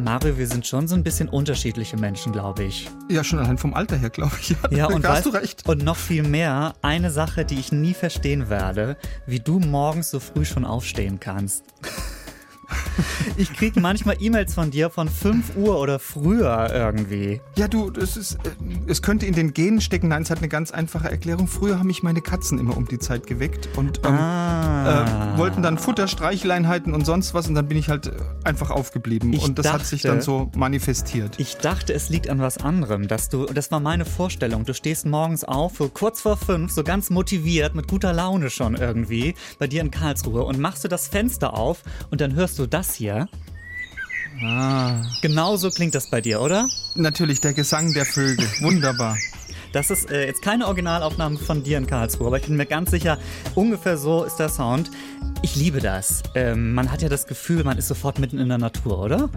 Mario, wir sind schon so ein bisschen unterschiedliche Menschen, glaube ich. Ja, schon allein vom Alter her, glaube ich. Ja, Ja, und, hast du recht. und noch viel mehr, eine Sache, die ich nie verstehen werde, wie du morgens so früh schon aufstehen kannst. Ich kriege manchmal E-Mails von dir von 5 Uhr oder früher irgendwie. Ja, du, das ist, äh, es könnte in den Genen stecken. Nein, es hat eine ganz einfache Erklärung. Früher haben mich meine Katzen immer um die Zeit geweckt und ähm, Ah. äh, wollten dann Futter, Streicheleinheiten und sonst was und dann bin ich halt äh, einfach aufgeblieben Ich und das hat sich dachte- dann so manifestiert. Ich dachte, es liegt an was anderem, dass du, das war meine Vorstellung. Du stehst morgens auf, so kurz vor fünf, so ganz motiviert, mit guter Laune schon irgendwie, bei dir in Karlsruhe und machst du das Fenster auf und dann hörst du das hier. Ah. Genau so klingt das bei dir, oder? Natürlich der Gesang der Vögel. Wunderbar. Das ist äh, jetzt keine Originalaufnahme von dir in Karlsruhe, aber ich bin mir ganz sicher, ungefähr so ist der Sound. Ich liebe das. Ähm, man hat ja das Gefühl, man ist sofort mitten in der Natur, oder?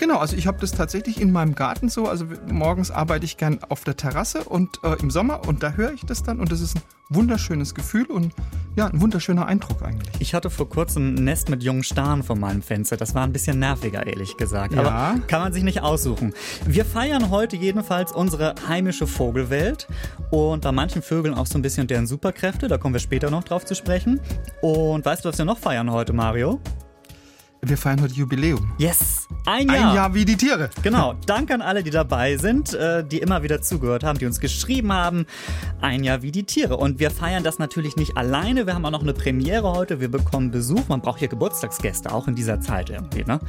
Genau, also ich habe das tatsächlich in meinem Garten so. Also morgens arbeite ich gern auf der Terrasse und äh, im Sommer und da höre ich das dann und das ist ein wunderschönes Gefühl und ja, ein wunderschöner Eindruck eigentlich. Ich hatte vor kurzem ein Nest mit jungen Staren vor meinem Fenster. Das war ein bisschen nerviger, ehrlich gesagt. Ja. Aber kann man sich nicht aussuchen. Wir feiern heute jedenfalls unsere heimische Vogelwelt und bei manchen Vögeln auch so ein bisschen deren Superkräfte. Da kommen wir später noch drauf zu sprechen. Und weißt du, was wir noch feiern heute, Mario? Wir feiern heute Jubiläum. Yes! Ein Jahr! Ein Jahr wie die Tiere. Genau, danke an alle, die dabei sind, äh, die immer wieder zugehört haben, die uns geschrieben haben. Ein Jahr wie die Tiere. Und wir feiern das natürlich nicht alleine. Wir haben auch noch eine Premiere heute. Wir bekommen Besuch. Man braucht hier Geburtstagsgäste, auch in dieser Zeit irgendwie. Ne?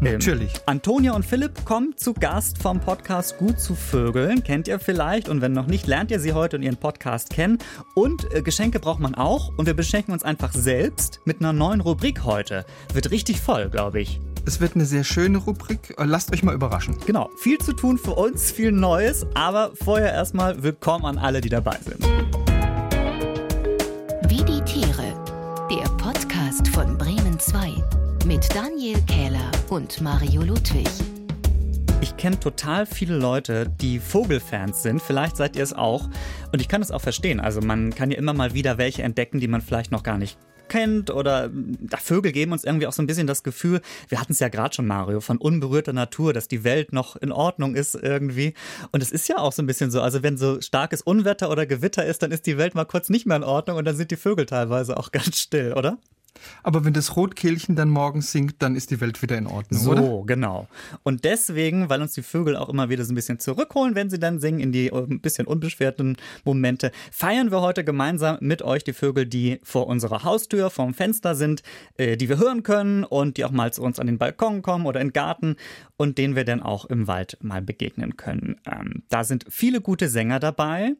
Ähm, Natürlich. Antonia und Philipp kommen zu Gast vom Podcast Gut zu Vögeln. Kennt ihr vielleicht? Und wenn noch nicht, lernt ihr sie heute und ihren Podcast kennen. Und äh, Geschenke braucht man auch. Und wir beschenken uns einfach selbst mit einer neuen Rubrik heute. Wird richtig voll, glaube ich. Es wird eine sehr schöne Rubrik. Äh, Lasst euch mal überraschen. Genau, viel zu tun für uns, viel Neues, aber vorher erstmal willkommen an alle, die dabei sind. Wie die Tiere. Der Podcast von Bremen 2 mit Daniel Kähler und Mario Ludwig. Ich kenne total viele Leute, die Vogelfans sind. Vielleicht seid ihr es auch. Und ich kann es auch verstehen. Also man kann ja immer mal wieder welche entdecken, die man vielleicht noch gar nicht kennt oder Vögel geben uns irgendwie auch so ein bisschen das Gefühl, wir hatten es ja gerade schon Mario, von unberührter Natur, dass die Welt noch in Ordnung ist irgendwie. Und es ist ja auch so ein bisschen so, also wenn so starkes Unwetter oder Gewitter ist, dann ist die Welt mal kurz nicht mehr in Ordnung und dann sind die Vögel teilweise auch ganz still, oder? Aber wenn das Rotkehlchen dann morgens singt, dann ist die Welt wieder in Ordnung, So, oder? genau. Und deswegen, weil uns die Vögel auch immer wieder so ein bisschen zurückholen, wenn sie dann singen, in die äh, ein bisschen unbeschwerten Momente, feiern wir heute gemeinsam mit euch die Vögel, die vor unserer Haustür, vorm Fenster sind, äh, die wir hören können und die auch mal zu uns an den Balkon kommen oder in den Garten und denen wir dann auch im Wald mal begegnen können. Ähm, da sind viele gute Sänger dabei.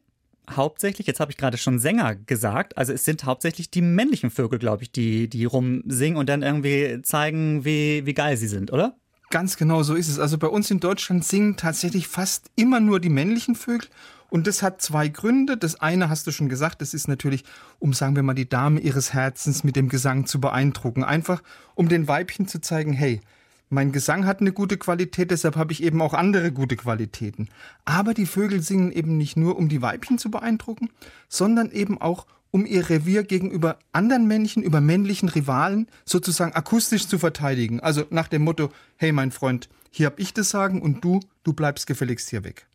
Hauptsächlich, jetzt habe ich gerade schon Sänger gesagt, also es sind hauptsächlich die männlichen Vögel, glaube ich, die, die rumsingen und dann irgendwie zeigen, wie, wie geil sie sind, oder? Ganz genau so ist es. Also bei uns in Deutschland singen tatsächlich fast immer nur die männlichen Vögel. Und das hat zwei Gründe. Das eine hast du schon gesagt, das ist natürlich, um, sagen wir mal, die Dame ihres Herzens mit dem Gesang zu beeindrucken. Einfach, um den Weibchen zu zeigen, hey, mein Gesang hat eine gute Qualität, deshalb habe ich eben auch andere gute Qualitäten. Aber die Vögel singen eben nicht nur, um die Weibchen zu beeindrucken, sondern eben auch, um ihr Revier gegenüber anderen Männchen, über männlichen Rivalen sozusagen akustisch zu verteidigen. Also nach dem Motto, hey mein Freund, hier hab ich das Sagen und du, du bleibst gefälligst hier weg.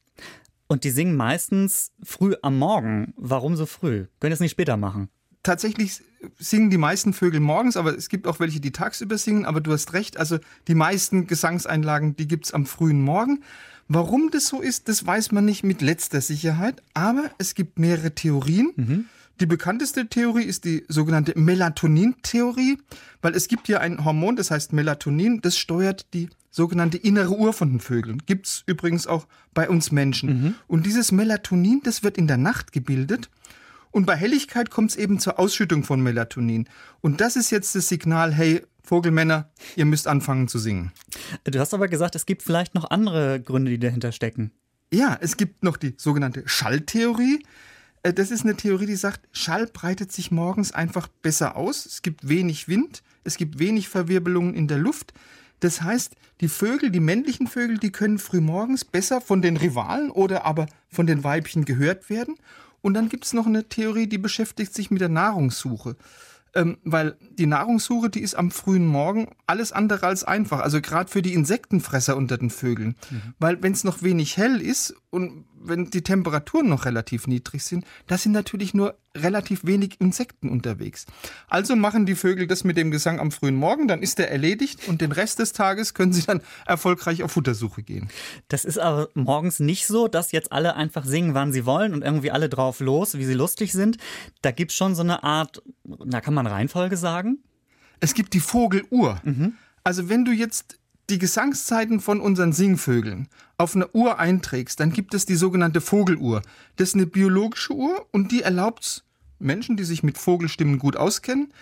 Und die singen meistens früh am Morgen. Warum so früh? Können es nicht später machen? Tatsächlich singen die meisten Vögel morgens, aber es gibt auch welche, die tagsüber singen. Aber du hast recht, also die meisten Gesangseinlagen, die gibt's am frühen Morgen. Warum das so ist, das weiß man nicht mit letzter Sicherheit, aber es gibt mehrere Theorien. Die bekannteste Theorie ist die sogenannte Melatonin-Theorie, weil es gibt ja ein Hormon, das heißt Melatonin, das steuert die sogenannte innere Uhr von den Vögeln. Gibt's übrigens auch bei uns Menschen. Und dieses Melatonin, das wird in der Nacht gebildet. Und bei Helligkeit kommt es eben zur Ausschüttung von Melatonin. Und das ist jetzt das Signal, hey, Vogelmänner, ihr müsst anfangen zu singen. Du hast aber gesagt, es gibt vielleicht noch andere Gründe, die dahinter stecken. Ja, es gibt noch die sogenannte Schalltheorie. Äh, Das ist eine Theorie, die sagt, Schall breitet sich morgens einfach besser aus. Es gibt wenig Wind, es gibt wenig Verwirbelungen in der Luft. Das heißt, die Vögel, die männlichen Vögel, die können frühmorgens besser von den Rivalen oder aber von den Weibchen gehört werden. Und dann gibt es noch eine Theorie, die beschäftigt sich mit der Nahrungssuche. ähm, weil die Nahrungssuche, die ist am frühen Morgen alles andere als einfach. Also gerade für die Insektenfresser unter den Vögeln. Mhm. Weil wenn es noch wenig hell ist und wenn die Temperaturen noch relativ niedrig sind, da sind natürlich nur relativ wenig Insekten unterwegs. Also machen die Vögel das mit dem Gesang am frühen Morgen, dann ist der erledigt und den Rest des Tages können sie dann erfolgreich auf Futtersuche gehen. Das ist aber morgens nicht so, dass jetzt alle einfach singen, wann sie wollen und irgendwie alle drauf los, wie sie lustig sind. Da gibt es schon so eine Art, na kann man Reihenfolge sagen? Es gibt die Vogeluhr. Mhm. Also wenn du jetzt die Gesangszeiten von unseren Singvögeln auf eine Uhr einträgst, dann gibt es die sogenannte Vogeluhr. Das ist eine biologische Uhr und die erlaubt Menschen, die sich mit Vogelstimmen gut auskennen,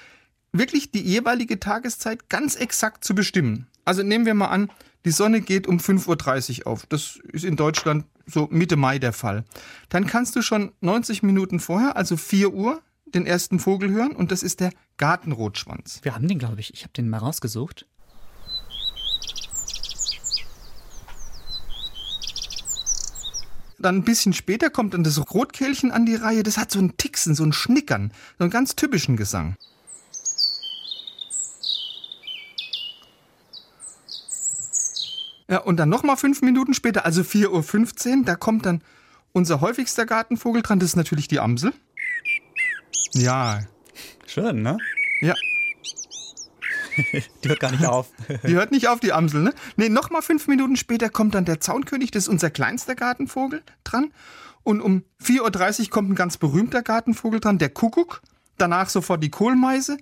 wirklich die jeweilige Tageszeit ganz exakt zu bestimmen. Also nehmen wir mal an, die Sonne geht um 5.30 Uhr auf. Das ist in Deutschland so Mitte Mai der Fall. Dann kannst du schon 90 Minuten vorher, also 4 Uhr, den ersten Vogel hören und das ist der Gartenrotschwanz. Wir haben den, glaube ich. Ich habe den mal rausgesucht. Dann ein bisschen später kommt dann das Rotkehlchen an die Reihe. Das hat so ein Tixen, so ein Schnickern, so einen ganz typischen Gesang. Ja, und dann nochmal fünf Minuten später, also 4.15 Uhr, da kommt dann unser häufigster Gartenvogel dran. Das ist natürlich die Amsel. Ja. Schön, ne? Ja. die hört gar nicht auf. die hört nicht auf, die Amsel, ne? Nee, nochmal fünf Minuten später kommt dann der Zaunkönig, das ist unser kleinster Gartenvogel, dran. Und um 4.30 Uhr kommt ein ganz berühmter Gartenvogel dran, der Kuckuck. Danach sofort die Kohlmeise.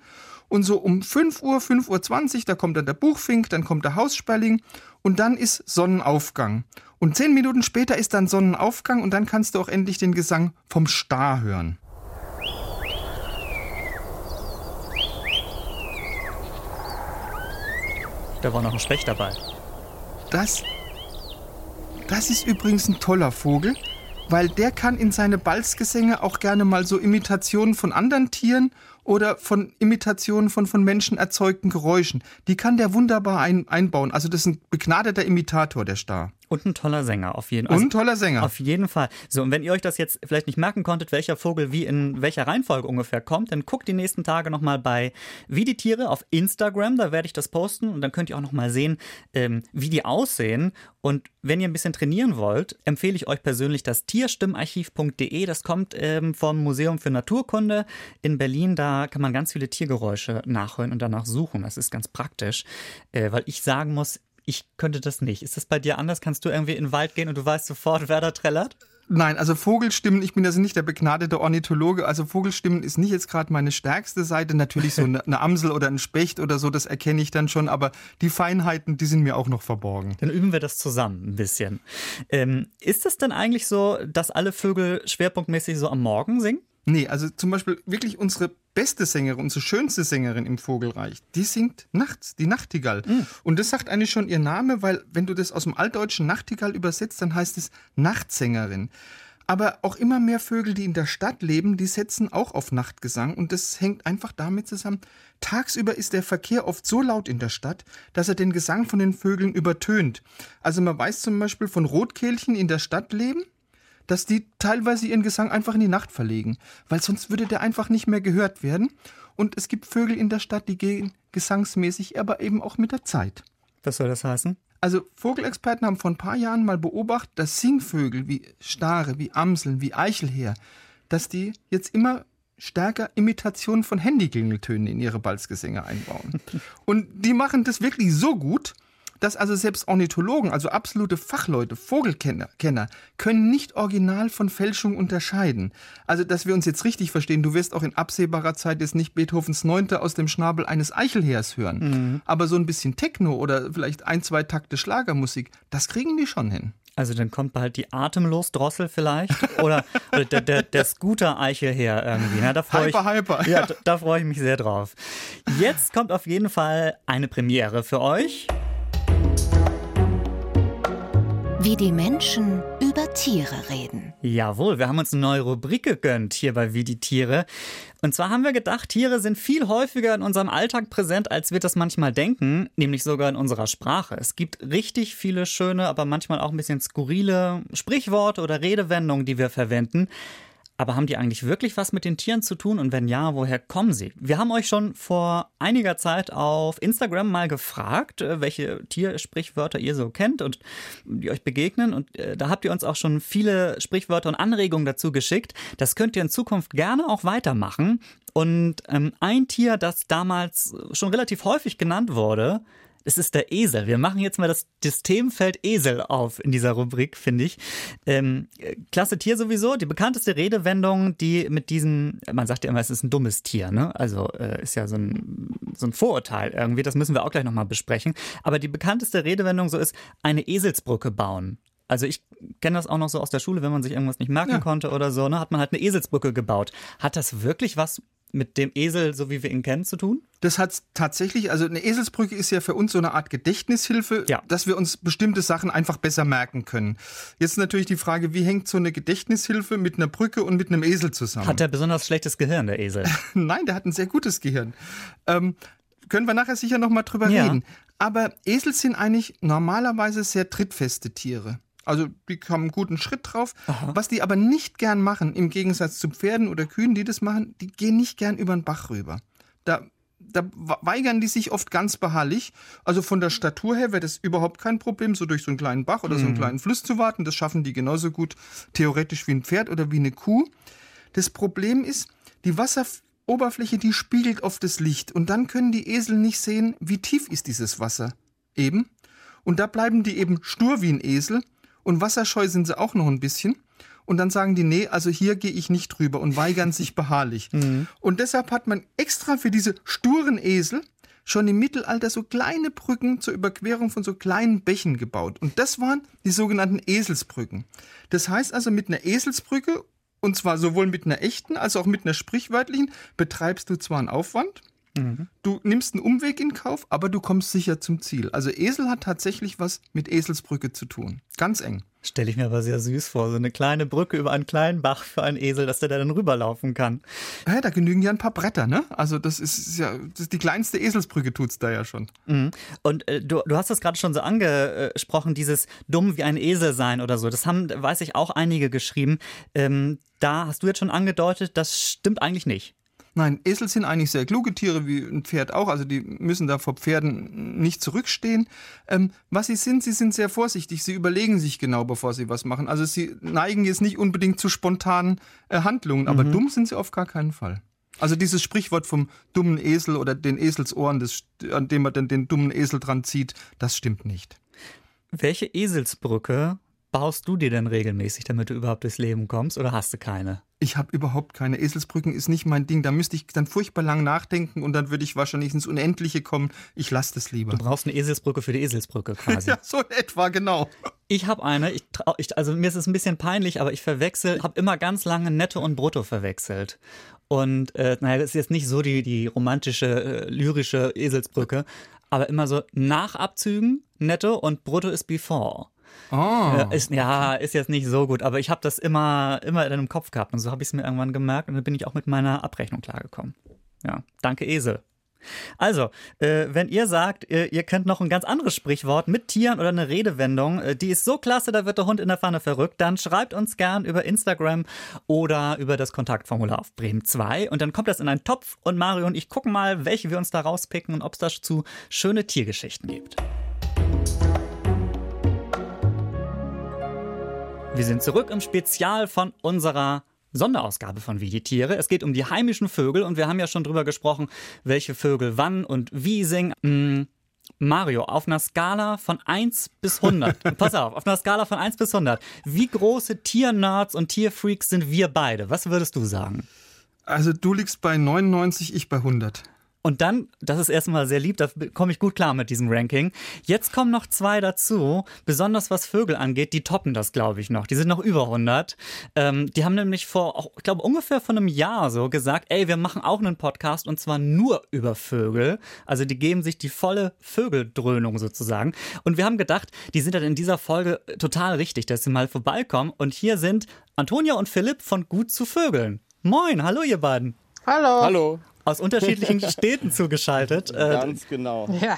Und so um 5 Uhr, 5.20 Uhr, da kommt dann der Buchfink, dann kommt der Haussperling und dann ist Sonnenaufgang. Und zehn Minuten später ist dann Sonnenaufgang und dann kannst du auch endlich den Gesang vom Star hören. Da war noch ein Specht dabei. Das, das ist übrigens ein toller Vogel, weil der kann in seine Balzgesänge auch gerne mal so Imitationen von anderen Tieren oder von Imitationen von von Menschen erzeugten Geräuschen. Die kann der wunderbar ein, einbauen. Also das ist ein begnadeter Imitator, der Star. Und ein toller Sänger, auf jeden Fall. Und ein toller Sänger. Auf jeden Fall. So, und wenn ihr euch das jetzt vielleicht nicht merken konntet, welcher Vogel wie in welcher Reihenfolge ungefähr kommt, dann guckt die nächsten Tage nochmal bei Wie die Tiere auf Instagram, da werde ich das posten und dann könnt ihr auch nochmal sehen, ähm, wie die aussehen. Und wenn ihr ein bisschen trainieren wollt, empfehle ich euch persönlich das tierstimmarchiv.de. Das kommt ähm, vom Museum für Naturkunde in Berlin. Da kann man ganz viele Tiergeräusche nachhören und danach suchen. Das ist ganz praktisch, äh, weil ich sagen muss, ich könnte das nicht. Ist das bei dir anders? Kannst du irgendwie in den Wald gehen und du weißt sofort, wer da trällert? Nein, also Vogelstimmen, ich bin also nicht der begnadete Ornithologe, also Vogelstimmen ist nicht jetzt gerade meine stärkste Seite. Natürlich so eine, eine, Amsel oder ein Specht oder so, das erkenne ich dann schon, aber die Feinheiten, die sind mir auch noch verborgen. Dann üben wir das zusammen ein bisschen. Ähm, ist es denn eigentlich so, dass alle Vögel schwerpunktmäßig so am Morgen singen? Nee, also zum Beispiel wirklich unsere beste Sängerin, unsere schönste Sängerin im Vogelreich, die singt nachts, die Nachtigall. Mhm. Und das sagt eigentlich schon ihr Name, weil wenn du das aus dem Altdeutschen Nachtigall übersetzt, dann heißt es Nachtsängerin. Aber auch immer mehr Vögel, die in der Stadt leben, die setzen auch auf Nachtgesang und das hängt einfach damit zusammen. Tagsüber ist der Verkehr oft so laut in der Stadt, dass er den Gesang von den Vögeln übertönt. Also man weiß zum Beispiel von Rotkehlchen in der Stadt leben, dass die teilweise ihren Gesang einfach in die Nacht verlegen, weil sonst würde der einfach nicht mehr gehört werden. Und es gibt Vögel in der Stadt, die gehen gesangsmäßig, aber eben auch mit der Zeit. Was soll das heißen? Also Vogelexperten haben vor ein paar Jahren mal beobachtet, dass Singvögel wie Stare, wie Amseln, wie Eichelheer, dass die jetzt immer stärker Imitationen von Handyklingeltönen in ihre Balzgesänge einbauen. Und die machen das wirklich so gut, dass also selbst Ornithologen, also absolute Fachleute, Vogelkenner, Kenner, können nicht original von Fälschung unterscheiden. Also, dass wir uns jetzt richtig verstehen, du wirst auch in absehbarer Zeit jetzt nicht Beethovens Neunte aus dem Schnabel eines Eichelheers hören. Mhm. Aber so ein bisschen Techno oder vielleicht ein, zwei Takte Schlagermusik, das kriegen die schon hin. Also dann kommt bald die Atemlos-Drossel vielleicht oder, oder der, der, der Scooter-Eichelheer irgendwie. Na, da hyper, ich, hyper. Ja, da, da freue ich mich sehr drauf. Jetzt kommt auf jeden Fall eine Premiere für euch. Wie die Menschen über Tiere reden. Jawohl, wir haben uns eine neue Rubrik gegönnt hier bei Wie die Tiere. Und zwar haben wir gedacht, Tiere sind viel häufiger in unserem Alltag präsent, als wir das manchmal denken, nämlich sogar in unserer Sprache. Es gibt richtig viele schöne, aber manchmal auch ein bisschen skurrile Sprichworte oder Redewendungen, die wir verwenden. Aber haben die eigentlich wirklich was mit den Tieren zu tun? Und wenn ja, woher kommen sie? Wir haben euch schon vor einiger Zeit auf Instagram mal gefragt, äh, welche Tiersprichwörter ihr so kennt und die euch begegnen. Und äh, da habt ihr uns auch schon viele Sprichwörter und Anregungen dazu geschickt. Das könnt ihr in Zukunft gerne auch weitermachen. Und ähm, ein Tier, das damals schon relativ häufig genannt wurde, es ist der Esel. Wir machen jetzt mal das, Themenfeld Esel auf in dieser Rubrik, finde ich. Ähm, klasse Tier sowieso. Die bekannteste Redewendung, die mit diesem, man sagt ja immer, es ist ein dummes Tier, ne? Also äh, ist ja so ein, so ein Vorurteil irgendwie. Das müssen wir auch gleich nochmal besprechen. Aber die bekannteste Redewendung so ist, eine Eselsbrücke bauen. Also ich kenne das auch noch so aus der Schule, wenn man sich irgendwas nicht merken ja. konnte oder so, ne, hat man halt eine Eselsbrücke gebaut. Hat das wirklich was mit dem Esel, so wie wir ihn kennen, zu tun? Das hat tatsächlich, also eine Eselsbrücke ist ja für uns so eine Art Gedächtnishilfe, ja. dass wir uns bestimmte Sachen einfach besser merken können. Jetzt natürlich die Frage, wie hängt so eine Gedächtnishilfe mit einer Brücke und mit einem Esel zusammen? Hat der besonders schlechtes Gehirn, der Esel? Nein, der hat ein sehr gutes Gehirn. Ähm, können wir nachher sicher nochmal drüber ja. reden. Aber Esel sind eigentlich normalerweise sehr trittfeste Tiere. Also die haben einen guten Schritt drauf. Aha. Was die aber nicht gern machen, im Gegensatz zu Pferden oder Kühen, die das machen, die gehen nicht gern über den Bach rüber. Da, da weigern die sich oft ganz beharrlich. Also von der Statur her wäre das überhaupt kein Problem, so durch so einen kleinen Bach oder so einen mhm. kleinen Fluss zu warten. Das schaffen die genauso gut theoretisch wie ein Pferd oder wie eine Kuh. Das Problem ist, die Wasseroberfläche, die spiegelt oft das Licht. Und dann können die Esel nicht sehen, wie tief ist dieses Wasser. Eben. Und da bleiben die eben stur wie ein Esel und wasserscheu sind sie auch noch ein bisschen. Und dann sagen die, nee, also hier gehe ich nicht drüber und weigern sich beharrlich. Mhm. Und deshalb hat man extra für diese sturen Esel schon im Mittelalter so kleine Brücken zur Überquerung von so kleinen Bächen gebaut. Und das waren die sogenannten Eselsbrücken. Das heißt also, mit einer Eselsbrücke, und zwar sowohl mit einer echten als auch mit einer sprichwörtlichen, betreibst du zwar einen Aufwand, Mhm. Du nimmst einen Umweg in Kauf, aber du kommst sicher zum Ziel. Also Esel hat tatsächlich was mit Eselsbrücke zu tun. Ganz eng. Stelle ich mir aber sehr süß vor, so eine kleine Brücke über einen kleinen Bach für einen Esel, dass der da dann rüberlaufen kann. Ja, da genügen ja ein paar Bretter, ne? Also das ist, ja das ist die kleinste Eselsbrücke tut's da ja schon. Mhm. Und äh, du, du hast das gerade schon so angesprochen, dieses dumm wie ein Esel sein oder so. Das haben, weiß ich, auch einige geschrieben. Ähm, da hast du jetzt schon angedeutet, das stimmt eigentlich nicht. Nein, Esel sind eigentlich sehr kluge Tiere, wie ein Pferd auch. Also die müssen da vor Pferden nicht zurückstehen. Ähm, was sie sind, sie sind sehr vorsichtig. Sie überlegen sich genau, bevor sie was machen. Also sie neigen jetzt nicht unbedingt zu spontanen äh, Handlungen, aber mhm. dumm sind sie auf gar keinen Fall. Also dieses Sprichwort vom dummen Esel oder den Eselsohren, das, an dem man dann den dummen Esel dran zieht, das stimmt nicht. Welche Eselsbrücke baust du dir denn regelmäßig, damit du überhaupt durchs Leben kommst oder hast du keine? Ich habe überhaupt keine. Eselsbrücken ist nicht mein Ding. Da müsste ich dann furchtbar lang nachdenken und dann würde ich wahrscheinlich ins Unendliche kommen. Ich lasse das lieber. Du brauchst eine Eselsbrücke für die Eselsbrücke quasi. ja, so etwa, genau. Ich habe eine, ich, ich, also mir ist es ein bisschen peinlich, aber ich verwechsel, habe immer ganz lange Netto und Brutto verwechselt. Und äh, naja, das ist jetzt nicht so die, die romantische, äh, lyrische Eselsbrücke, aber immer so nach Abzügen Netto und Brutto ist before. Oh. Ist, ja, ist jetzt nicht so gut, aber ich habe das immer, immer in einem Kopf gehabt und so habe ich es mir irgendwann gemerkt und dann bin ich auch mit meiner Abrechnung klargekommen. Ja, danke Esel. Also, äh, wenn ihr sagt, ihr, ihr könnt noch ein ganz anderes Sprichwort mit Tieren oder eine Redewendung, äh, die ist so klasse, da wird der Hund in der Pfanne verrückt, dann schreibt uns gern über Instagram oder über das Kontaktformular auf Bremen 2 und dann kommt das in einen Topf und Mario und ich gucken mal, welche wir uns da rauspicken und ob es dazu schöne Tiergeschichten gibt. Wir sind zurück im Spezial von unserer Sonderausgabe von Wie die Tiere. Es geht um die heimischen Vögel und wir haben ja schon drüber gesprochen, welche Vögel wann und wie singen. Hm, Mario, auf einer Skala von 1 bis 100, pass auf, auf einer Skala von 1 bis 100, wie große Tiernerds und Tierfreaks sind wir beide? Was würdest du sagen? Also du liegst bei 99, ich bei 100. Und dann, das ist erstmal sehr lieb, da komme ich gut klar mit diesem Ranking. Jetzt kommen noch zwei dazu, besonders was Vögel angeht, die toppen das, glaube ich, noch. Die sind noch über 100. Ähm, die haben nämlich vor, ich glaube, ungefähr vor einem Jahr so gesagt, ey, wir machen auch einen Podcast und zwar nur über Vögel. Also die geben sich die volle Vögeldröhnung sozusagen. Und wir haben gedacht, die sind dann in dieser Folge total richtig, dass sie mal vorbeikommen. Und hier sind Antonia und Philipp von Gut zu Vögeln. Moin, hallo ihr beiden. Hallo. Hallo. aus unterschiedlichen Städten zugeschaltet. Äh, ganz genau. Ja.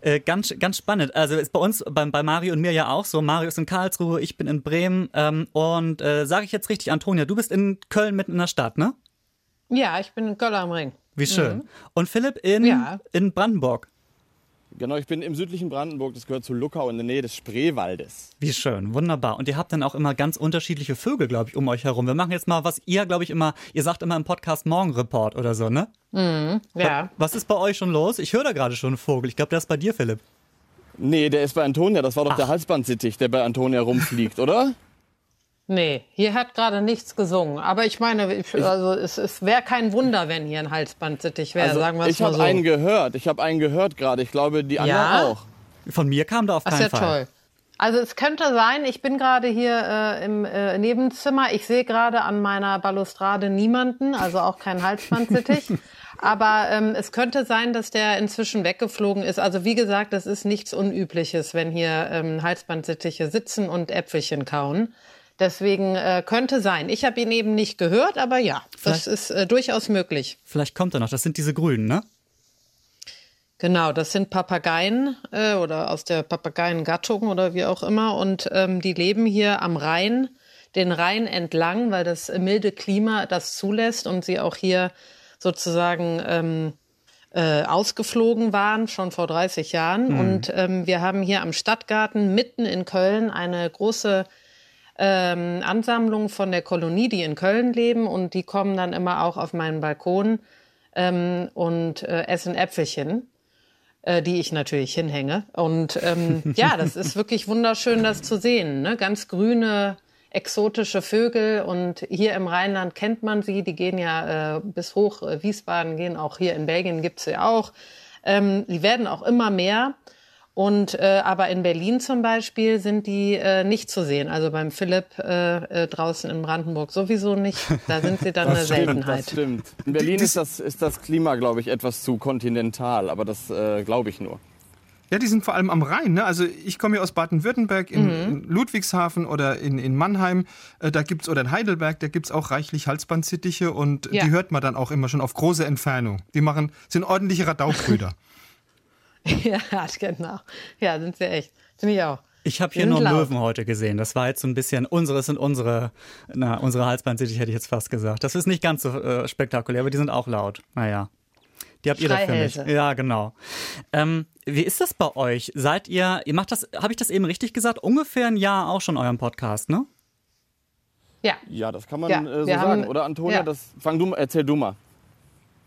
Äh, ganz, ganz spannend. Also ist bei uns, bei, bei Mario und mir ja auch so. Mario ist in Karlsruhe, ich bin in Bremen. Ähm, und äh, sage ich jetzt richtig, Antonia, du bist in Köln mitten in der Stadt, ne? Ja, ich bin in Köln am Ring. Wie schön. Mhm. Und Philipp in, ja. in Brandenburg. Genau, ich bin im südlichen Brandenburg, das gehört zu Luckau in der Nähe des Spreewaldes. Wie schön, wunderbar. Und ihr habt dann auch immer ganz unterschiedliche Vögel, glaube ich, um euch herum. Wir machen jetzt mal, was ihr, glaube ich, immer, ihr sagt immer im Podcast Morgenreport oder so, ne? Mhm, ja. Was ist bei euch schon los? Ich höre da gerade schon einen Vogel. Ich glaube, der ist bei dir, Philipp. Nee, der ist bei Antonia. Das war doch Ach. der Halsbandsittich, der bei Antonia rumfliegt, oder? Nee, hier hat gerade nichts gesungen. Aber ich meine, also es, es wäre kein Wunder, wenn hier ein Halsbandsittich wäre, also sagen wir es mal so. Ich habe einen gehört. Ich habe einen gehört gerade. Ich glaube, die anderen ja? auch. Von mir kam da auf keinen Ach, ja Fall. Toll. Also es könnte sein, ich bin gerade hier äh, im äh, Nebenzimmer. Ich sehe gerade an meiner Balustrade niemanden, also auch kein Halsbandsittich. Aber ähm, es könnte sein, dass der inzwischen weggeflogen ist. Also wie gesagt, das ist nichts Unübliches, wenn hier ähm, Halsbandsittiche sitzen und Äpfelchen kauen. Deswegen äh, könnte sein. Ich habe ihn eben nicht gehört, aber ja, vielleicht, das ist äh, durchaus möglich. Vielleicht kommt er noch. Das sind diese Grünen, ne? Genau, das sind Papageien äh, oder aus der Papageiengattung oder wie auch immer. Und ähm, die leben hier am Rhein, den Rhein entlang, weil das milde Klima das zulässt und sie auch hier sozusagen ähm, äh, ausgeflogen waren, schon vor 30 Jahren. Mhm. Und ähm, wir haben hier am Stadtgarten mitten in Köln eine große ähm, Ansammlung von der Kolonie, die in Köln leben und die kommen dann immer auch auf meinen Balkon ähm, und äh, essen Äpfelchen, äh, die ich natürlich hinhänge. Und ähm, ja, das ist wirklich wunderschön, das zu sehen. Ne? Ganz grüne, exotische Vögel und hier im Rheinland kennt man sie. Die gehen ja äh, bis hoch äh, Wiesbaden, gehen auch hier in Belgien gibt's sie auch. Ähm, die werden auch immer mehr. Und äh, aber in Berlin zum Beispiel sind die äh, nicht zu sehen. Also beim Philipp äh, äh, draußen in Brandenburg sowieso nicht. Da sind sie dann eine stimmt, Seltenheit. Das stimmt. In Berlin ist das, ist das Klima, glaube ich, etwas zu kontinental, aber das äh, glaube ich nur. Ja, die sind vor allem am Rhein. Ne? Also ich komme ja aus Baden-Württemberg, in, mhm. in, Ludwigshafen oder in, in Mannheim. Äh, da gibt's oder in Heidelberg, da gibt es auch reichlich Halsbandsittiche und ja. die hört man dann auch immer schon auf große Entfernung. Die machen, sind ordentliche Radaubrüder. ja, genau. Ja, sind sie echt. Finde ich auch. Ich habe hier nur laut. Löwen heute gesehen. Das war jetzt so ein bisschen, unsere sind unsere, na, unsere Halsbandsittiche hätte ich jetzt fast gesagt. Das ist nicht ganz so äh, spektakulär, aber die sind auch laut. Naja. Die habt ihr dafür nicht. Ja, genau. Ähm, wie ist das bei euch? Seid ihr, ihr macht das, habe ich das eben richtig gesagt, ungefähr ein Jahr auch schon euren Podcast, ne? Ja. Ja, das kann man ja, äh, so sagen. Haben, Oder Antonia, ja. das, fang du, erzähl du mal.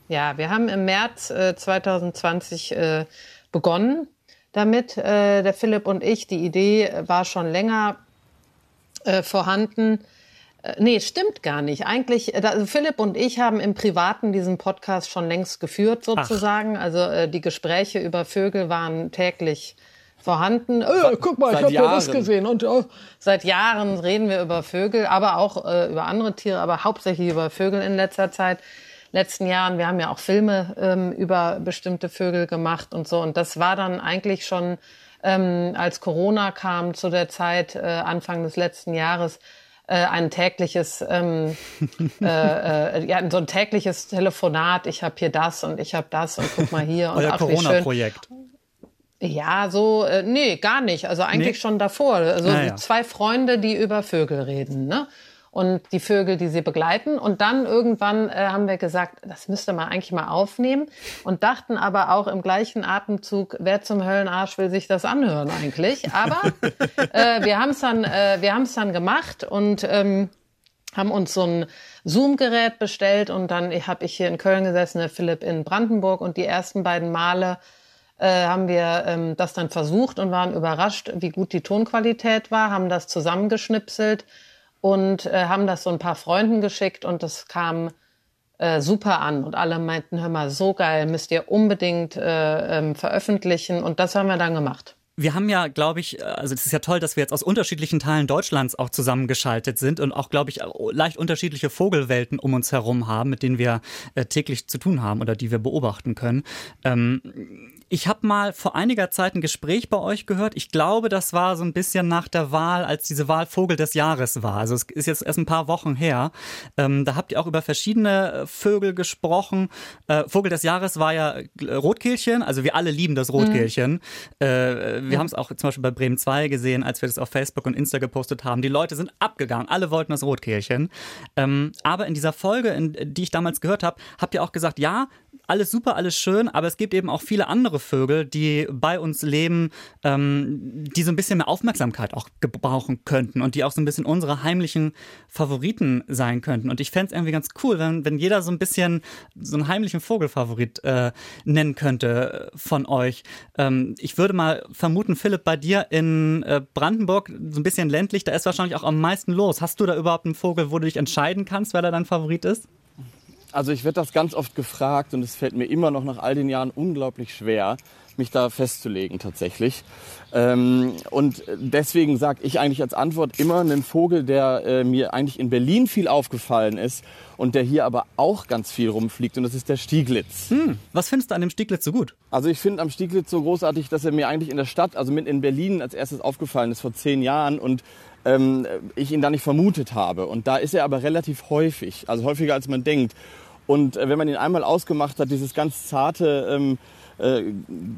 Ja, wir haben im März äh, 2020 äh, begonnen damit, äh, der Philipp und ich. Die Idee war schon länger äh, vorhanden. Äh, nee, stimmt gar nicht. Eigentlich, äh, also Philipp und ich haben im Privaten diesen Podcast schon längst geführt, sozusagen. Ach. Also äh, die Gespräche über Vögel waren täglich vorhanden. Äh, guck mal, ich habe ja das gesehen. Und oh, seit Jahren reden wir über Vögel, aber auch äh, über andere Tiere, aber hauptsächlich über Vögel in letzter Zeit letzten Jahren. Wir haben ja auch Filme ähm, über bestimmte Vögel gemacht und so. Und das war dann eigentlich schon, ähm, als Corona kam zu der Zeit, äh, Anfang des letzten Jahres, äh, ein tägliches, ähm, äh, äh, ja, so ein tägliches Telefonat. Ich habe hier das und ich habe das und guck mal hier. und Euer Corona-Projekt. Ja, so, äh, nee, gar nicht. Also eigentlich nee. schon davor. Also naja. zwei Freunde, die über Vögel reden, ne? Und die Vögel, die sie begleiten. Und dann irgendwann äh, haben wir gesagt, das müsste man eigentlich mal aufnehmen und dachten aber auch im gleichen Atemzug, wer zum Höllenarsch will sich das anhören eigentlich? Aber äh, wir haben es dann, äh, wir haben es dann gemacht und ähm, haben uns so ein Zoom-Gerät bestellt und dann habe ich hier in Köln gesessen, der Philipp in Brandenburg und die ersten beiden Male äh, haben wir ähm, das dann versucht und waren überrascht, wie gut die Tonqualität war, haben das zusammengeschnipselt und äh, haben das so ein paar Freunden geschickt und das kam äh, super an und alle meinten, hör mal, so geil, müsst ihr unbedingt äh, ähm, veröffentlichen und das haben wir dann gemacht. Wir haben ja, glaube ich, also es ist ja toll, dass wir jetzt aus unterschiedlichen Teilen Deutschlands auch zusammengeschaltet sind und auch, glaube ich, leicht unterschiedliche Vogelwelten um uns herum haben, mit denen wir äh, täglich zu tun haben oder die wir beobachten können. Ähm, ich habe mal vor einiger Zeit ein Gespräch bei euch gehört. Ich glaube, das war so ein bisschen nach der Wahl, als diese Wahl Vogel des Jahres war. Also es ist jetzt erst ein paar Wochen her. Ähm, da habt ihr auch über verschiedene äh, Vögel gesprochen. Äh, Vogel des Jahres war ja äh, Rotkehlchen. Also wir alle lieben das Rotkehlchen. Mhm. Äh, wir mhm. haben es auch zum Beispiel bei Bremen 2 gesehen, als wir das auf Facebook und Insta gepostet haben. Die Leute sind abgegangen. Alle wollten das Rotkehlchen. Ähm, aber in dieser Folge, in, die ich damals gehört habe, habt ihr auch gesagt, ja, alles super, alles schön, aber es gibt eben auch viele andere Vögel, die bei uns leben, ähm, die so ein bisschen mehr Aufmerksamkeit auch gebrauchen könnten und die auch so ein bisschen unsere heimlichen Favoriten sein könnten. Und ich fände es irgendwie ganz cool, wenn, wenn jeder so ein bisschen so einen heimlichen Vogelfavorit äh, nennen könnte von euch. Ähm, ich würde mal vermuten, Philipp, bei dir in äh, Brandenburg, so ein bisschen ländlich, da ist wahrscheinlich auch am meisten los. Hast du da überhaupt einen Vogel, wo du dich entscheiden kannst, wer da dein Favorit ist? Also ich werde das ganz oft gefragt und es fällt mir immer noch nach all den Jahren unglaublich schwer, mich da festzulegen tatsächlich. Ähm, und deswegen sage ich eigentlich als Antwort immer einen Vogel, der äh, mir eigentlich in Berlin viel aufgefallen ist und der hier aber auch ganz viel rumfliegt und das ist der Stieglitz. Hm, was findest du an dem Stieglitz so gut? Also ich finde am Stieglitz so großartig, dass er mir eigentlich in der Stadt, also mit in Berlin als erstes aufgefallen ist vor zehn Jahren und ähm, ich ihn da nicht vermutet habe. Und da ist er aber relativ häufig, also häufiger als man denkt. Und äh, wenn man ihn einmal ausgemacht hat, dieses ganz zarte ähm, äh,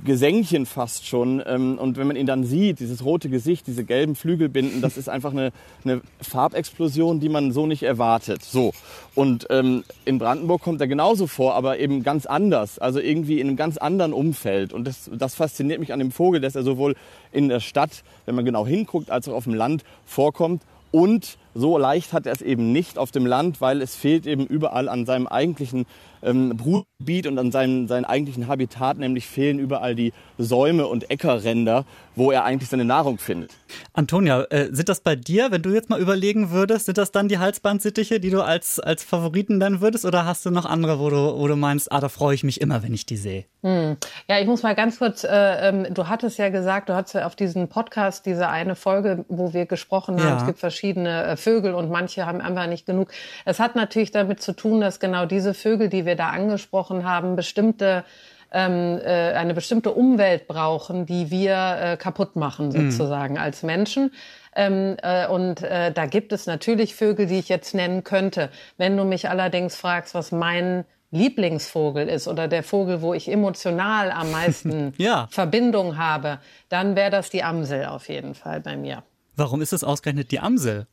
Gesängchen fast schon. Ähm, und wenn man ihn dann sieht, dieses rote Gesicht, diese gelben Flügelbinden, das ist einfach eine, eine Farbexplosion, die man so nicht erwartet. So. Und ähm, in Brandenburg kommt er genauso vor, aber eben ganz anders. Also irgendwie in einem ganz anderen Umfeld. Und das, das fasziniert mich an dem Vogel, dass er sowohl in der Stadt, wenn man genau hinguckt, als auch auf dem Land vorkommt. Und so leicht hat er es eben nicht auf dem Land, weil es fehlt eben überall an seinem eigentlichen ähm, Brutgebiet und an seinem, seinem eigentlichen Habitat, nämlich fehlen überall die Säume und Äckerränder, wo er eigentlich seine Nahrung findet. Antonia, äh, sind das bei dir, wenn du jetzt mal überlegen würdest, sind das dann die Halsbandsittiche, die du als, als Favoriten nennen würdest oder hast du noch andere, wo du, wo du meinst, ah, da freue ich mich immer, wenn ich die sehe? Hm. Ja, ich muss mal ganz kurz, äh, ähm, du hattest ja gesagt, du hattest ja auf diesen Podcast diese eine Folge, wo wir gesprochen haben, ja. es gibt verschiedene äh, Vögel und manche haben einfach nicht genug. Es hat natürlich damit zu tun, dass genau diese Vögel, die wir da angesprochen haben, bestimmte ähm, äh, eine bestimmte Umwelt brauchen, die wir äh, kaputt machen mhm. sozusagen mhm. als Menschen. Ähm, äh, und äh, da gibt es natürlich Vögel, die ich jetzt nennen könnte. Wenn du mich allerdings fragst, was mein Lieblingsvogel ist oder der Vogel, wo ich emotional am meisten ja. Verbindung habe, dann wäre das die Amsel auf jeden Fall bei mir. Warum ist es ausgerechnet die Amsel?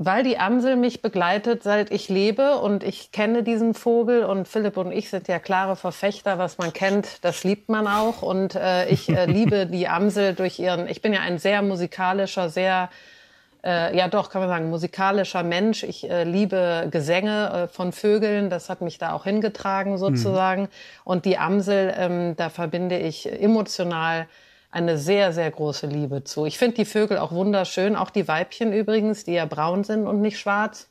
Weil die Amsel mich begleitet, seit ich lebe und ich kenne diesen Vogel und Philipp und ich sind ja klare Verfechter, was man kennt, das liebt man auch und äh, ich äh, liebe die Amsel durch ihren, ich bin ja ein sehr musikalischer, sehr, äh, ja doch, kann man sagen, musikalischer Mensch. Ich äh, liebe Gesänge äh, von Vögeln, das hat mich da auch hingetragen sozusagen mhm. und die Amsel, ähm, da verbinde ich emotional eine sehr, sehr große Liebe zu. Ich finde die Vögel auch wunderschön, auch die Weibchen übrigens, die ja braun sind und nicht schwarz.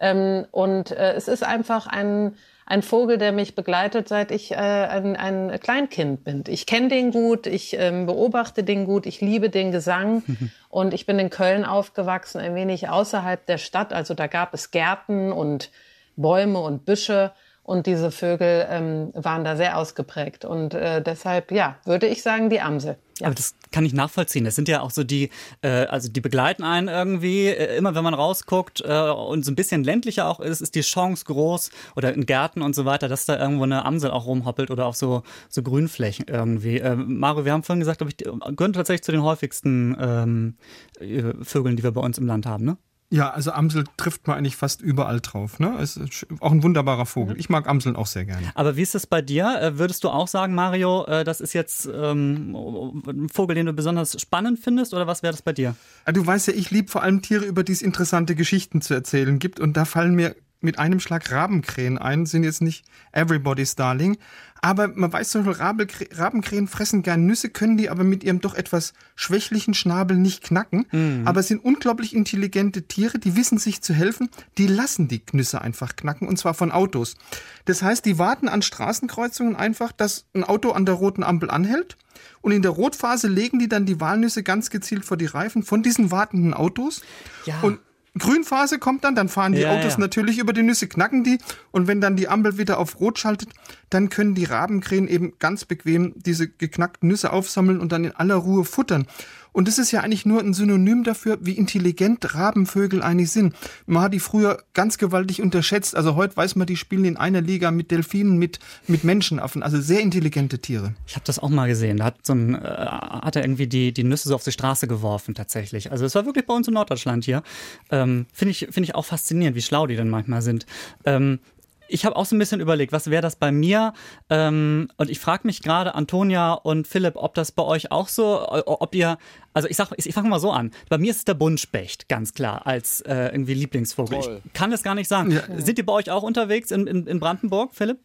Ähm, und äh, es ist einfach ein, ein Vogel, der mich begleitet, seit ich äh, ein, ein Kleinkind bin. Ich kenne den gut, ich ähm, beobachte den gut, ich liebe den Gesang und ich bin in Köln aufgewachsen, ein wenig außerhalb der Stadt. Also da gab es Gärten und Bäume und Büsche und diese Vögel ähm, waren da sehr ausgeprägt. Und äh, deshalb, ja, würde ich sagen, die Amsel. Ja. Aber das kann ich nachvollziehen. Das sind ja auch so die, äh, also die begleiten einen irgendwie, äh, immer wenn man rausguckt äh, und so ein bisschen ländlicher auch ist, ist die Chance groß oder in Gärten und so weiter, dass da irgendwo eine Amsel auch rumhoppelt oder auf so, so Grünflächen irgendwie. Äh, Mario, wir haben vorhin gesagt, glaube ich, gehören tatsächlich zu den häufigsten ähm, äh, Vögeln, die wir bei uns im Land haben, ne? Ja, also Amsel trifft man eigentlich fast überall drauf. Ne? Ist auch ein wunderbarer Vogel. Ich mag Amseln auch sehr gerne. Aber wie ist es bei dir? Äh, würdest du auch sagen, Mario, äh, das ist jetzt ähm, ein Vogel, den du besonders spannend findest? Oder was wäre das bei dir? Du weißt ja, ich liebe vor allem Tiere, über die es interessante Geschichten zu erzählen gibt. Und da fallen mir mit einem Schlag Rabenkrähen ein, sind jetzt nicht everybody's darling, aber man weiß zum Beispiel, Rabenkrähen fressen gern Nüsse, können die aber mit ihrem doch etwas schwächlichen Schnabel nicht knacken. Mhm. Aber sind unglaublich intelligente Tiere, die wissen sich zu helfen. Die lassen die Nüsse einfach knacken und zwar von Autos. Das heißt, die warten an Straßenkreuzungen einfach, dass ein Auto an der roten Ampel anhält. Und in der Rotphase legen die dann die Walnüsse ganz gezielt vor die Reifen von diesen wartenden Autos. Ja. Und Grünphase kommt dann, dann fahren die ja, Autos ja. natürlich über die Nüsse, knacken die und wenn dann die Ampel wieder auf Rot schaltet, dann können die Rabenkrähen eben ganz bequem diese geknackten Nüsse aufsammeln und dann in aller Ruhe futtern. Und das ist ja eigentlich nur ein Synonym dafür, wie intelligent Rabenvögel eigentlich sind. Man hat die früher ganz gewaltig unterschätzt. Also heute weiß man, die spielen in einer Liga mit Delfinen, mit, mit Menschenaffen. Also sehr intelligente Tiere. Ich habe das auch mal gesehen. Da hat, so ein, äh, hat er irgendwie die, die Nüsse so auf die Straße geworfen, tatsächlich. Also es war wirklich bei uns in Norddeutschland hier. Ähm, Finde ich, find ich auch faszinierend, wie schlau die denn manchmal sind. Ähm, ich habe auch so ein bisschen überlegt, was wäre das bei mir? Ähm, und ich frage mich gerade, Antonia und Philipp, ob das bei euch auch so, ob ihr, also ich sag, ich fange mal so an. Bei mir ist es der Buntspecht, ganz klar, als äh, irgendwie Lieblingsvogel. Toll. Ich kann es gar nicht sagen. Ja. Sind die bei euch auch unterwegs in, in, in Brandenburg, Philipp?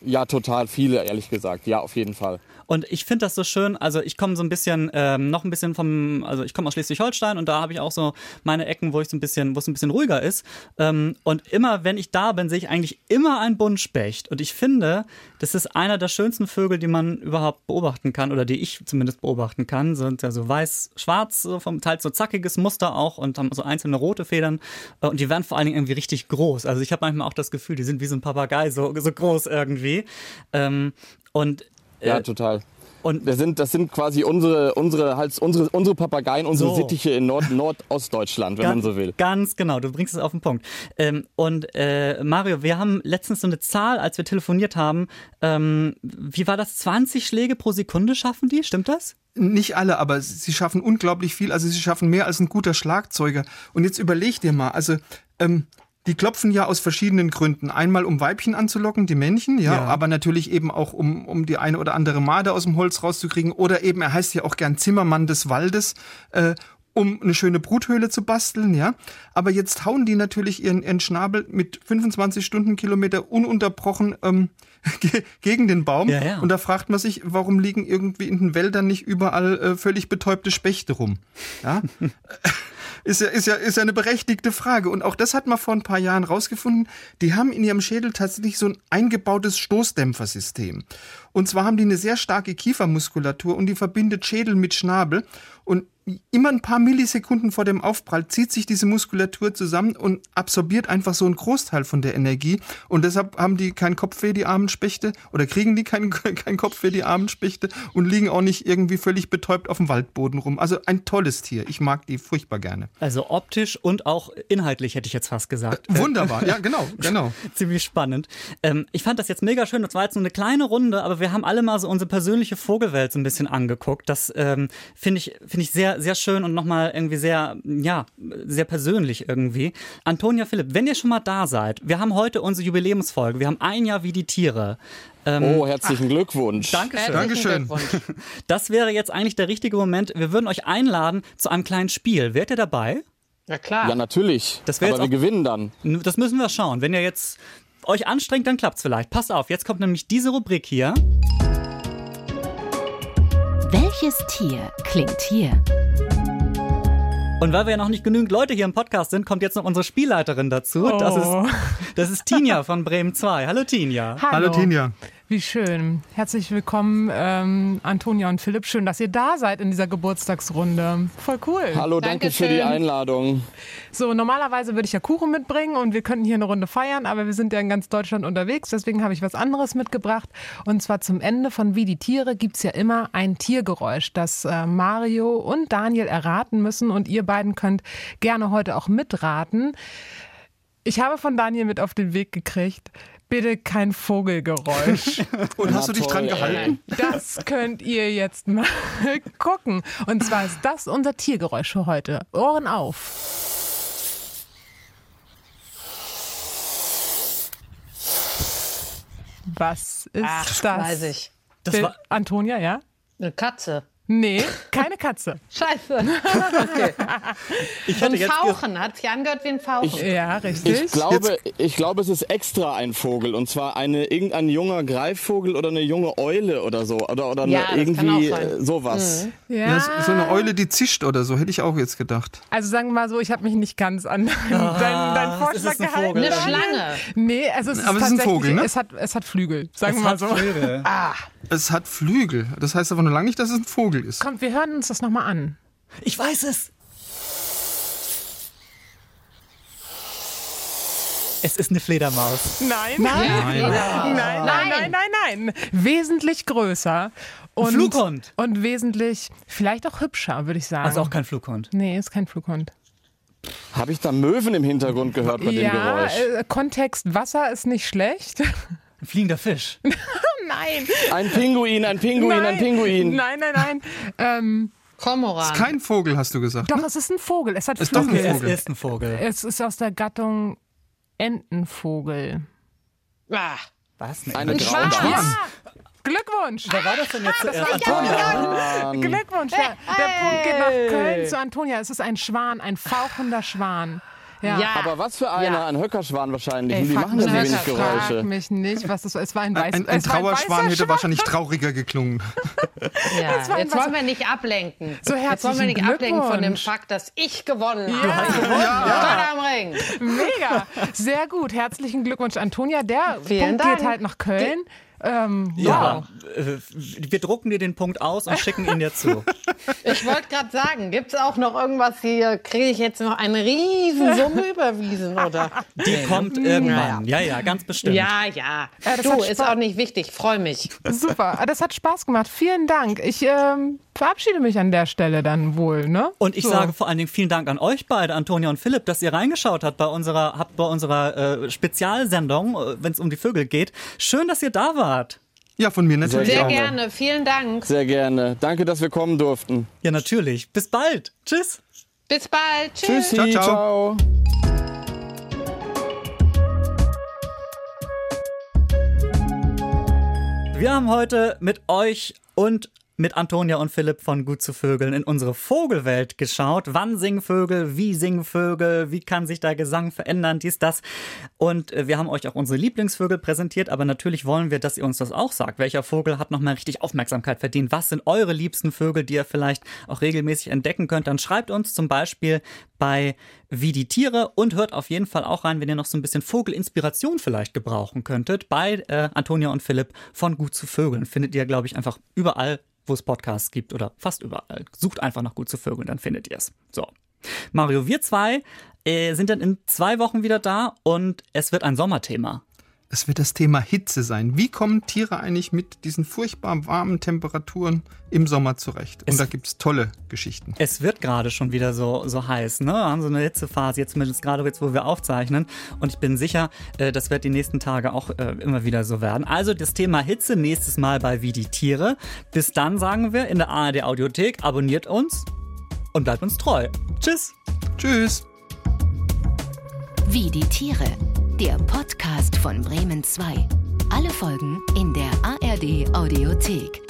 Ja, total viele, ehrlich gesagt. Ja, auf jeden Fall. Und ich finde das so schön, also ich komme so ein bisschen, ähm, noch ein bisschen vom, also ich komme aus Schleswig-Holstein und da habe ich auch so meine Ecken, wo ich so ein bisschen, wo es ein bisschen ruhiger ist. Ähm, und immer, wenn ich da bin, sehe ich eigentlich immer einen Buntspecht. Und ich finde, das ist einer der schönsten Vögel, die man überhaupt beobachten kann, oder die ich zumindest beobachten kann. Sind ja so weiß-schwarz, so vom teils so zackiges Muster auch und haben so einzelne rote Federn. Äh, Und die werden vor allen Dingen irgendwie richtig groß. Also ich habe manchmal auch das Gefühl, die sind wie so ein Papagei, so, so groß irgendwie. Ähm, und Ja, äh, total. und Das sind, das sind quasi unsere, unsere, halt, unsere, unsere Papageien, unsere So. Sittiche in Nord Nordostdeutschland, wenn man so will. Ganz genau, du bringst es auf den Punkt. Ähm, und äh, Mario, wir haben letztens so eine Zahl, als wir telefoniert haben. Ähm, wie war das? 20 Schläge pro Sekunde schaffen die? Stimmt das? Nicht alle, aber sie schaffen unglaublich viel. Also sie schaffen mehr als ein guter Schlagzeuger. Und jetzt überleg dir mal, also ähm, die klopfen ja aus verschiedenen Gründen. Einmal um Weibchen anzulocken, die Männchen, ja, Ja. aber natürlich eben auch um, um die eine oder andere Made aus dem Holz rauszukriegen. Oder eben, er heißt ja auch gern Zimmermann des Waldes. Äh, um eine schöne Bruthöhle zu basteln, ja. Aber jetzt hauen die natürlich ihren, ihren Schnabel mit 25 Stundenkilometer ununterbrochen ähm, ge- gegen den Baum. Ja, ja. Und da fragt man sich, warum liegen irgendwie in den Wäldern nicht überall äh, völlig betäubte Spechte rum? Ja? ist, ja, ist, ja, ist ja eine berechtigte Frage. Und auch das hat man vor ein paar Jahren rausgefunden. Die haben in ihrem Schädel tatsächlich so ein eingebautes Stoßdämpfersystem. Und zwar haben die eine sehr starke Kiefermuskulatur und die verbindet Schädel mit Schnabel. Und immer ein paar Millisekunden vor dem Aufprall zieht sich diese Muskulatur zusammen und absorbiert einfach so einen Großteil von der Energie. Und deshalb haben die keinen Kopfweh, die armen Spechte, oder kriegen die keinen keinen Kopfweh, die armen Spechte, und liegen auch nicht irgendwie völlig betäubt auf dem Waldboden rum. Also ein tolles Tier. Ich mag die furchtbar gerne. Also optisch und auch inhaltlich, hätte ich jetzt fast gesagt. Wunderbar, ja, genau, genau. Ziemlich spannend. Ähm, ich fand das jetzt mega schön. Das war jetzt nur eine kleine Runde, aber wir haben alle mal so unsere persönliche Vogelwelt so ein bisschen angeguckt. Das ähm, finde ich, finde ich sehr, sehr schön und nochmal irgendwie sehr, ja, sehr persönlich irgendwie. Antonia Philipp, wenn ihr schon mal da seid, wir haben heute unsere Jubiläumsfolge. Wir haben ein Jahr wie die Tiere. Oh, herzlichen Glückwunsch. Dankeschön. Dankeschön. Glückwunsch. Das wäre jetzt eigentlich der richtige Moment. Wir würden euch einladen zu einem kleinen Spiel. Wärt ihr dabei? Ja, klar. Ja, natürlich. Das Aber wir gewinnen dann. Das müssen wir schauen. Wenn ihr jetzt euch anstrengt, dann klappt's vielleicht. Passt auf, jetzt kommt nämlich diese Rubrik hier. Welches Tier klingt hier? Und weil wir ja noch nicht genügend Leute hier im Podcast sind, kommt jetzt noch unsere Spielleiterin dazu. Das, Oh. ist, das ist Tinja von Bremen 2. Hallo Tinja. Hallo Tinja. Wie schön. Herzlich willkommen, ähm, Antonia und Philipp. Schön, dass ihr da seid in dieser Geburtstagsrunde. Voll cool. Hallo, danke für die. Einladung. So, normalerweise würde ich ja Kuchen mitbringen und wir könnten hier eine Runde feiern, aber wir sind ja in ganz Deutschland unterwegs, deswegen habe ich was anderes mitgebracht. Und zwar zum Ende von Wie die Tiere gibt's ja immer ein Tiergeräusch, das äh, Mario und Daniel erraten müssen und ihr beiden könnt gerne heute auch mitraten. Ich habe von Daniel mit auf den Weg gekriegt, bitte kein Vogelgeräusch. Und hast du dich dran gehalten? Das könnt ihr jetzt mal gucken. Und zwar ist das unser Tiergeräusch für heute. Ohren auf. Was ist Ach, das? weiß ich. Das war, Antonia, ja? Eine Katze. Nee, keine Katze. Scheiße. Okay. ich ein jetzt Fauchen. Hat sich angehört wie ein Fauchen. Ja, richtig. Ich glaube, ich glaube, es ist extra ein Vogel und zwar eine irgendein junger Greifvogel oder eine junge Eule oder so oder oder eine, Ja, kann irgendwie äh, sowas. Ja, so- so eine Eule, die zischt oder so, hätte ich auch jetzt gedacht. Also sagen wir mal so, ich habe mich nicht ganz an deinen, ist Vorschlag es ein gehalten. Vogel? Eine Ja. Schlange. Nee, also es ist Aber es ist ein Vogel, ne? es, hat, es hat Flügel, sagen wir Es mal hat so. Flügel. Es hat Flügel. Das heißt aber noch lange nicht, dass es ein Vogel ist. Kommt, wir hören uns das nochmal an. Ich weiß es. Es ist eine Fledermaus. Nein. Nein. Nein. Nein, nein, nein, nein, nein. Wesentlich größer. Und, Flughund. Und wesentlich, vielleicht auch hübscher, würde ich sagen. Also auch kein Flughund. Nee, ist kein Flughund. Habe ich da Möwen im Hintergrund gehört bei dem Ja, Geräusch? äh, Kontext Wasser ist nicht schlecht. Ein fliegender Fisch. nein. Ein Pinguin, ein Pinguin, nein. ein Pinguin. Nein, nein, nein. ähm, Kormoran. Kein Vogel, hast du gesagt. doch, es ist ein Vogel. Es hat Ist doch ein Flügel. Es Vogel. ist ein Vogel. Es ist aus der Gattung Entenvogel. Ah, Was? Eine Ein Grauen. Schwan. Ja, Glückwunsch. Wer war das denn jetzt Das zuerst? war Antonia. Glückwunsch. Der, der Punkt geht nach Köln zu Antonia. Es ist ein Schwan, ein fauchender Schwan. Ja. Ja. Aber was für einer? Ja. Ein Höckerschwan wahrscheinlich. Ey, Und die machen so wenig nicht, frag Geräusche. mich nicht, was das war. Es war ein weiß, Ein, ein ein Trauerschwan weißer hätte Schwan. wahrscheinlich trauriger geklungen. Ja, jetzt wollen wir nicht ablenken. So, jetzt wollen wir nicht ablenken von dem. Fakt, dass ich gewonnen Ja. habe. Stein am Ring. Mega. Sehr gut. Herzlichen Glückwunsch, Antonia. Der Vielen Punkt Dank. geht halt nach Köln. Ähm, Ja, wow. äh, wir drucken dir den Punkt aus und schicken ihn dir zu. Ich wollte gerade sagen, gibt es auch noch irgendwas hier? Kriege ich jetzt noch eine Riesensumme überwiesen, oder? Die kommt irgendwann. Ja, ja, ganz bestimmt. Ja, ja. Ja, das du, ist auch nicht wichtig. Freue mich. Super. Ah, Das hat Spaß gemacht. Vielen Dank. Ich ähm, verabschiede mich an der Stelle dann wohl. Ne? Und ich So. sage vor allen Dingen vielen Dank an euch beide, Antonia und Philipp, dass ihr reingeschaut habt bei unserer, habt bei unserer äh, Spezialsendung, wenn es um die Vögel geht. Schön, dass ihr da wart. Ja, von mir natürlich Sehr gerne. Vielen Dank. Sehr gerne. Danke, dass wir kommen durften. Ja, natürlich. Bis bald. Tschüss. Bis bald. Tschüss. Tschüssi, Ciao, ciao. Wir haben heute mit euch und mit Antonia und Philipp von Gut zu Vögeln in unsere Vogelwelt geschaut. Wann singen Vögel? Wie singen Vögel? Wie kann sich der Gesang verändern? Dies, das. Und äh, wir haben euch auch unsere Lieblingsvögel präsentiert, aber natürlich wollen wir, dass ihr uns das auch sagt. Welcher Vogel hat nochmal richtig Aufmerksamkeit verdient? Was sind eure liebsten Vögel, die ihr vielleicht auch regelmäßig entdecken könnt? Dann schreibt uns zum Beispiel bei Wie die Tiere und hört auf jeden Fall auch rein, wenn ihr noch so ein bisschen Vogelinspiration vielleicht gebrauchen könntet. Bei äh, Antonia und Philipp von Gut zu Vögeln findet ihr, glaube ich, einfach überall, wo es Podcasts gibt oder fast überall. Sucht einfach nach Gut zu Vögeln, dann findet ihr es. So. Mario, wir zwei äh, sind dann in zwei Wochen wieder da und es wird ein Sommerthema. Es wird das Thema Hitze sein. Wie kommen Tiere eigentlich mit diesen furchtbar warmen Temperaturen im Sommer zurecht? Und Es- da gibt es tolle Geschichten. Es wird gerade schon wieder so, so heiß, ne? Wir haben so eine Hitzephase, jetzt zumindest gerade jetzt, wo wir aufzeichnen. Und ich bin sicher, äh, das wird die nächsten Tage auch äh, immer wieder so werden. Also das Thema Hitze nächstes Mal bei Wie die Tiere. Bis dann sagen wir in der ARD Audiothek, abonniert uns und bleibt uns treu. Tschüss! Tschüss! Wie die Tiere. Der Podcast von Bremen 2. Alle Folgen in der ARD Audiothek.